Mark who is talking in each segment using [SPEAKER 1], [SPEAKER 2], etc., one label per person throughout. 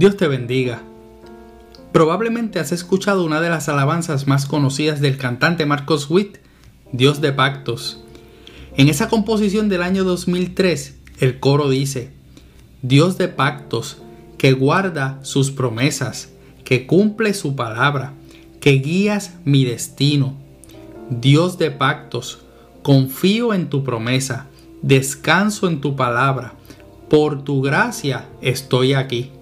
[SPEAKER 1] Dios te bendiga. Probablemente has escuchado una de las alabanzas más conocidas del cantante Marcos Witt, Dios de pactos. En esa composición del año 2003, el coro dice, Dios de pactos, que guarda sus promesas, que cumple su palabra, que guías mi destino. Dios de pactos, confío en tu promesa, descanso en tu palabra, por tu gracia estoy aquí.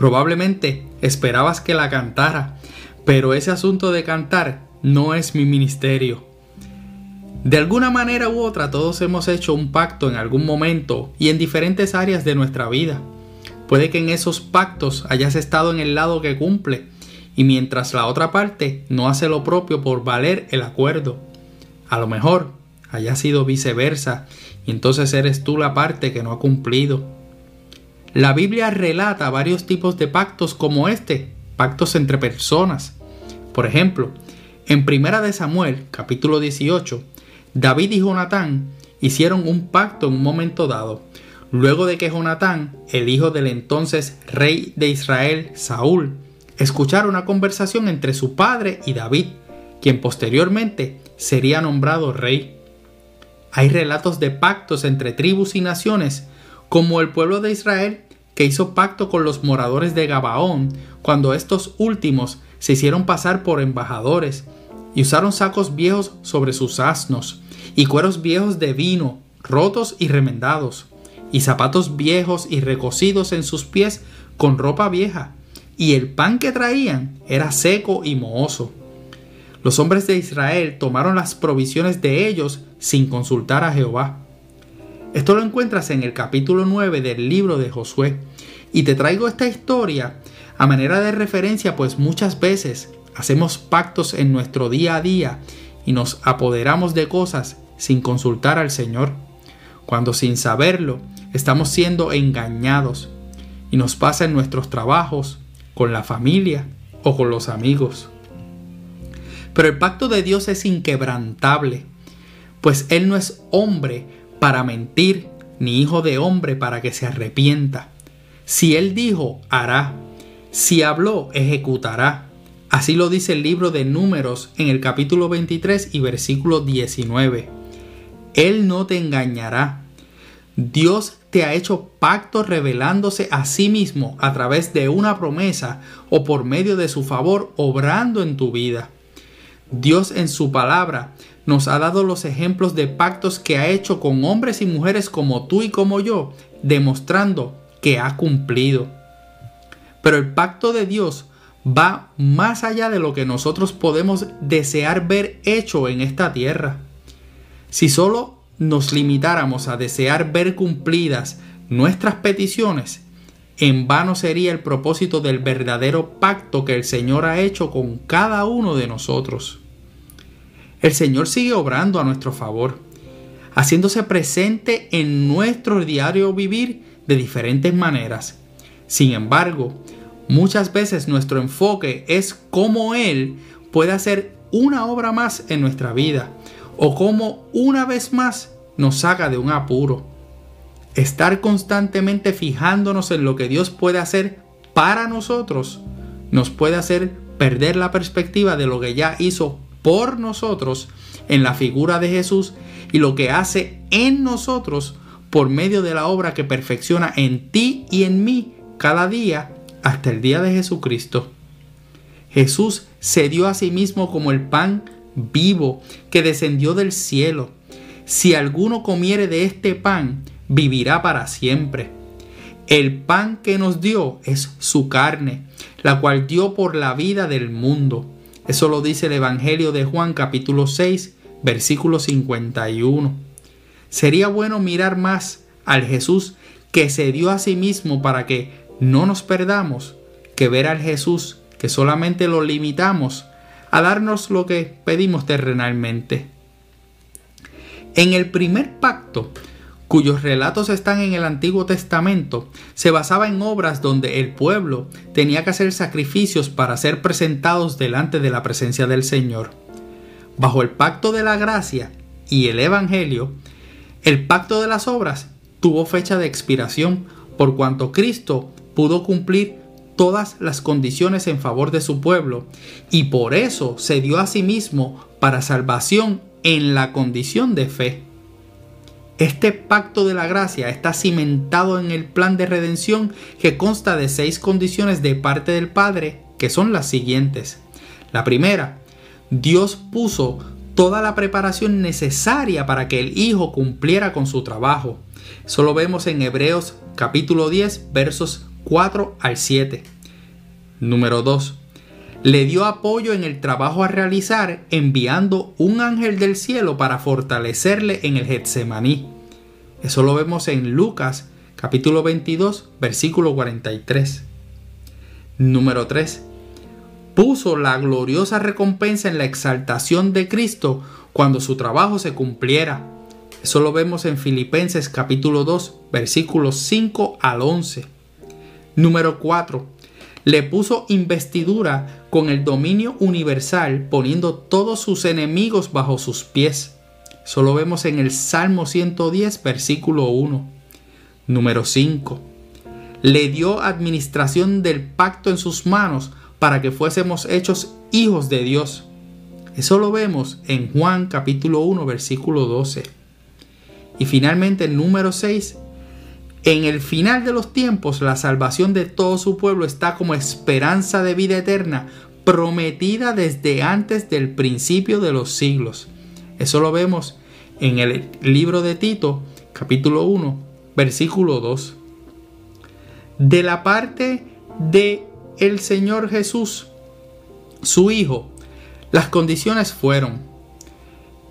[SPEAKER 1] Probablemente esperabas que la cantara, pero ese asunto de cantar no es mi ministerio. De alguna manera u otra todos hemos hecho un pacto en algún momento y en diferentes áreas de nuestra vida. Puede que en esos pactos hayas estado en el lado que cumple y mientras la otra parte no hace lo propio por valer el acuerdo. A lo mejor haya sido viceversa y entonces eres tú la parte que no ha cumplido. La Biblia relata varios tipos de pactos como este, pactos entre personas. Por ejemplo, en Primera de Samuel, capítulo 18, David y Jonatán hicieron un pacto en un momento dado, luego de que Jonatán, el hijo del entonces rey de Israel, Saúl, escuchara una conversación entre su padre y David, quien posteriormente sería nombrado rey. Hay relatos de pactos entre tribus y naciones como el pueblo de Israel que hizo pacto con los moradores de Gabaón cuando estos últimos se hicieron pasar por embajadores y usaron sacos viejos sobre sus asnos y cueros viejos de vino, rotos y remendados, y zapatos viejos y recocidos en sus pies con ropa vieja, y el pan que traían era seco y mohoso. Los hombres de Israel tomaron las provisiones de ellos sin consultar a Jehová. Esto lo encuentras en el capítulo 9 del libro de Josué. Y te traigo esta historia a manera de referencia, pues muchas veces hacemos pactos en nuestro día a día y nos apoderamos de cosas sin consultar al Señor, cuando sin saberlo estamos siendo engañados y nos pasa en nuestros trabajos, con la familia o con los amigos. Pero el pacto de Dios es inquebrantable, pues Él no es hombre para mentir, ni hijo de hombre para que se arrepienta. Si él dijo, hará. Si habló, ejecutará. Así lo dice el libro de Números en el capítulo 23 y versículo 19. Él no te engañará. Dios te ha hecho pacto revelándose a sí mismo a través de una promesa o por medio de su favor obrando en tu vida. Dios en su palabra nos ha dado los ejemplos de pactos que ha hecho con hombres y mujeres como tú y como yo, demostrando que ha cumplido. Pero el pacto de Dios va más allá de lo que nosotros podemos desear ver hecho en esta tierra. Si solo nos limitáramos a desear ver cumplidas nuestras peticiones, en vano sería el propósito del verdadero pacto que el Señor ha hecho con cada uno de nosotros. El Señor sigue obrando a nuestro favor, haciéndose presente en nuestro diario vivir de diferentes maneras. Sin embargo, muchas veces nuestro enfoque es cómo Él puede hacer una obra más en nuestra vida o cómo una vez más nos saca de un apuro. Estar constantemente fijándonos en lo que Dios puede hacer para nosotros nos puede hacer perder la perspectiva de lo que ya hizo por nosotros en la figura de Jesús y lo que hace en nosotros por medio de la obra que perfecciona en ti y en mí cada día hasta el día de Jesucristo. Jesús se dio a sí mismo como el pan vivo que descendió del cielo. Si alguno comiere de este pan, vivirá para siempre. El pan que nos dio es su carne, la cual dio por la vida del mundo. Eso lo dice el Evangelio de Juan capítulo 6, versículo 51. Sería bueno mirar más al Jesús que se dio a sí mismo para que no nos perdamos, que ver al Jesús que solamente lo limitamos a darnos lo que pedimos terrenalmente. En el primer pacto, cuyos relatos están en el Antiguo Testamento, se basaba en obras donde el pueblo tenía que hacer sacrificios para ser presentados delante de la presencia del Señor. Bajo el pacto de la gracia y el Evangelio, el pacto de las obras tuvo fecha de expiración por cuanto Cristo pudo cumplir todas las condiciones en favor de su pueblo y por eso se dio a sí mismo para salvación en la condición de fe. Este pacto de la gracia está cimentado en el plan de redención que consta de seis condiciones de parte del Padre, que son las siguientes. La primera, Dios puso toda la preparación necesaria para que el Hijo cumpliera con su trabajo. Eso lo vemos en Hebreos capítulo 10 versos 4 al 7. Número 2. Le dio apoyo en el trabajo a realizar enviando un ángel del cielo para fortalecerle en el Getsemaní. Eso lo vemos en Lucas capítulo 22 versículo 43. Número 3. Puso la gloriosa recompensa en la exaltación de Cristo cuando su trabajo se cumpliera. Eso lo vemos en Filipenses capítulo 2 versículos 5 al 11. Número 4. Le puso investidura con el dominio universal, poniendo todos sus enemigos bajo sus pies. Eso lo vemos en el Salmo 110, versículo 1. Número 5. Le dio administración del pacto en sus manos para que fuésemos hechos hijos de Dios. Eso lo vemos en Juan capítulo 1, versículo 12. Y finalmente el número 6 en el final de los tiempos, la salvación de todo su pueblo está como esperanza de vida eterna, prometida desde antes del principio de los siglos. Eso lo vemos en el libro de Tito, capítulo 1, versículo 2. De la parte de el Señor Jesús, su Hijo, las condiciones fueron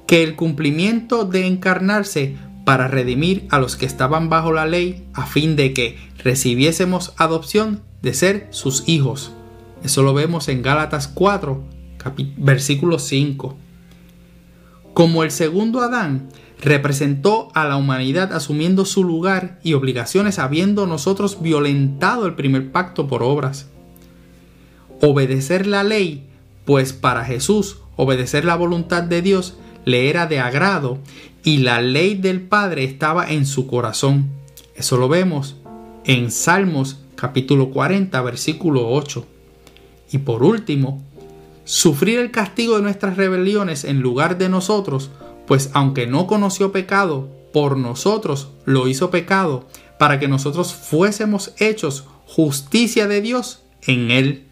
[SPEAKER 1] que el cumplimiento de encarnarse para redimir a los que estaban bajo la ley a fin de que recibiésemos adopción de ser sus hijos. Eso lo vemos en Gálatas 4, versículo 5. Como el segundo Adán representó a la humanidad asumiendo su lugar y obligaciones habiendo nosotros violentado el primer pacto por obras. Obedecer la ley, pues para Jesús obedecer la voluntad de Dios le era de agrado y la ley del Padre estaba en su corazón. Eso lo vemos en Salmos capítulo 40 versículo 8. Y por último, sufrir el castigo de nuestras rebeliones en lugar de nosotros, pues aunque no conoció pecado, por nosotros lo hizo pecado, para que nosotros fuésemos hechos justicia de Dios en él.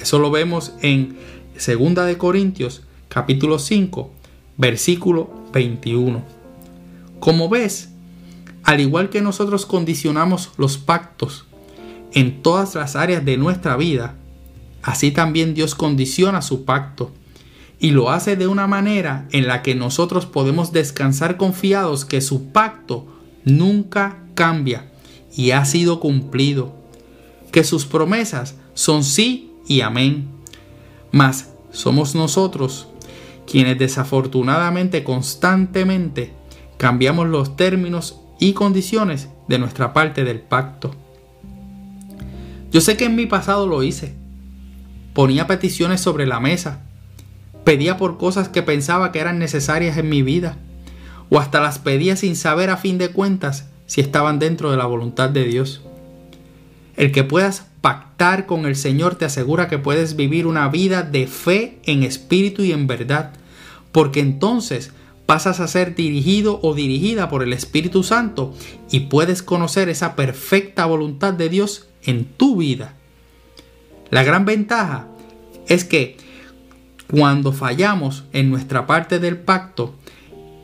[SPEAKER 1] Eso lo vemos en 2 de Corintios capítulo 5 versículo 21. Como ves, al igual que nosotros condicionamos los pactos en todas las áreas de nuestra vida, así también Dios condiciona su pacto y lo hace de una manera en la que nosotros podemos descansar confiados que su pacto nunca cambia y ha sido cumplido, que sus promesas son sí y amén. Mas somos nosotros quienes desafortunadamente constantemente cambiamos los términos y condiciones de nuestra parte del pacto. Yo sé que en mi pasado lo hice. Ponía peticiones sobre la mesa. Pedía por cosas que pensaba que eran necesarias en mi vida. O hasta las pedía sin saber a fin de cuentas si estaban dentro de la voluntad de Dios. El que puedas pactar con el Señor te asegura que puedes vivir una vida de fe en espíritu y en verdad, porque entonces pasas a ser dirigido o dirigida por el Espíritu Santo y puedes conocer esa perfecta voluntad de Dios en tu vida. La gran ventaja es que cuando fallamos en nuestra parte del pacto,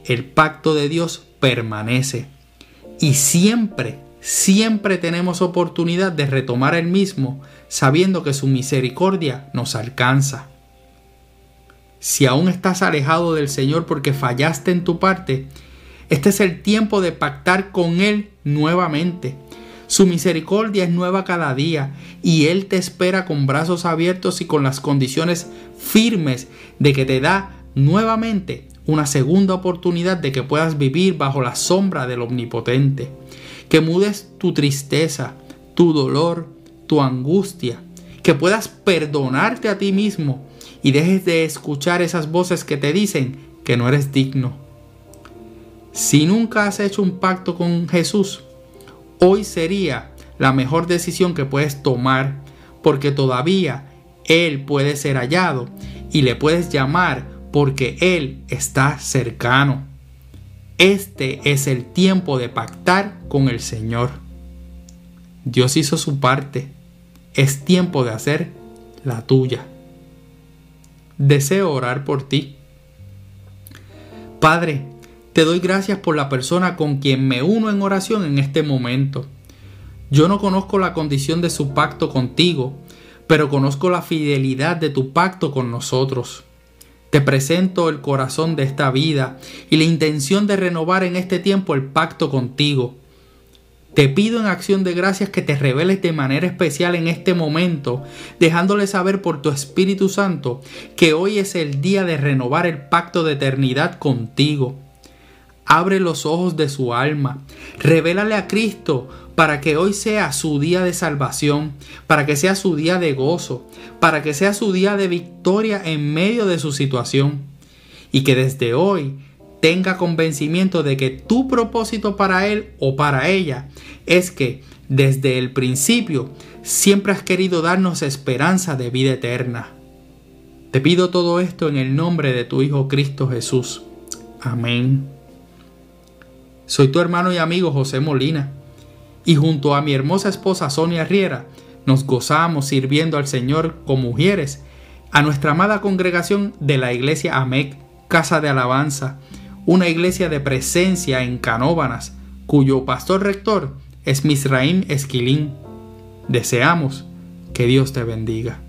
[SPEAKER 1] el pacto de Dios permanece y siempre siempre tenemos oportunidad de retomar el mismo, sabiendo que su misericordia nos alcanza. Si aún estás alejado del Señor porque fallaste en tu parte, este es el tiempo de pactar con Él nuevamente. Su misericordia es nueva cada día y Él te espera con brazos abiertos y con las condiciones firmes de que te da nuevamente una segunda oportunidad de que puedas vivir bajo la sombra del Omnipotente que mudes tu tristeza, tu dolor, tu angustia, que puedas perdonarte a ti mismo y dejes de escuchar esas voces que te dicen que no eres digno. Si nunca has hecho un pacto con Jesús, hoy sería la mejor decisión que puedes tomar porque todavía Él puede ser hallado y le puedes llamar porque Él está cercano. Este es el tiempo de pactar con el Señor. Dios hizo su parte. Es tiempo de hacer la tuya. Deseo orar por ti. Padre, te doy gracias por la persona con quien me uno en oración en este momento. Yo no conozco la condición de su pacto contigo, pero conozco la fidelidad de tu pacto con nosotros. Te presento el corazón de esta vida y la intención de renovar en este tiempo el pacto contigo. Te pido en acción de gracias que te reveles de manera especial en este momento, dejándole saber por tu Espíritu Santo que hoy es el día de renovar el pacto de eternidad contigo. Abre los ojos de su alma, revélale a Cristo para que hoy sea su día de salvación, para que sea su día de gozo, para que sea su día de victoria en medio de su situación. Y que desde hoy tenga convencimiento de que tu propósito para él o para ella es que desde el principio siempre has querido darnos esperanza de vida eterna. Te pido todo esto en el nombre de tu Hijo Cristo Jesús. Amén. Soy tu hermano y amigo José Molina y junto a mi hermosa esposa Sonia Riera nos gozamos sirviendo al Señor con mujeres a nuestra amada congregación de la iglesia AMEC, Casa de Alabanza, una iglesia de presencia en Canóbanas, cuyo pastor rector es Misraim Esquilín. Deseamos que Dios te bendiga.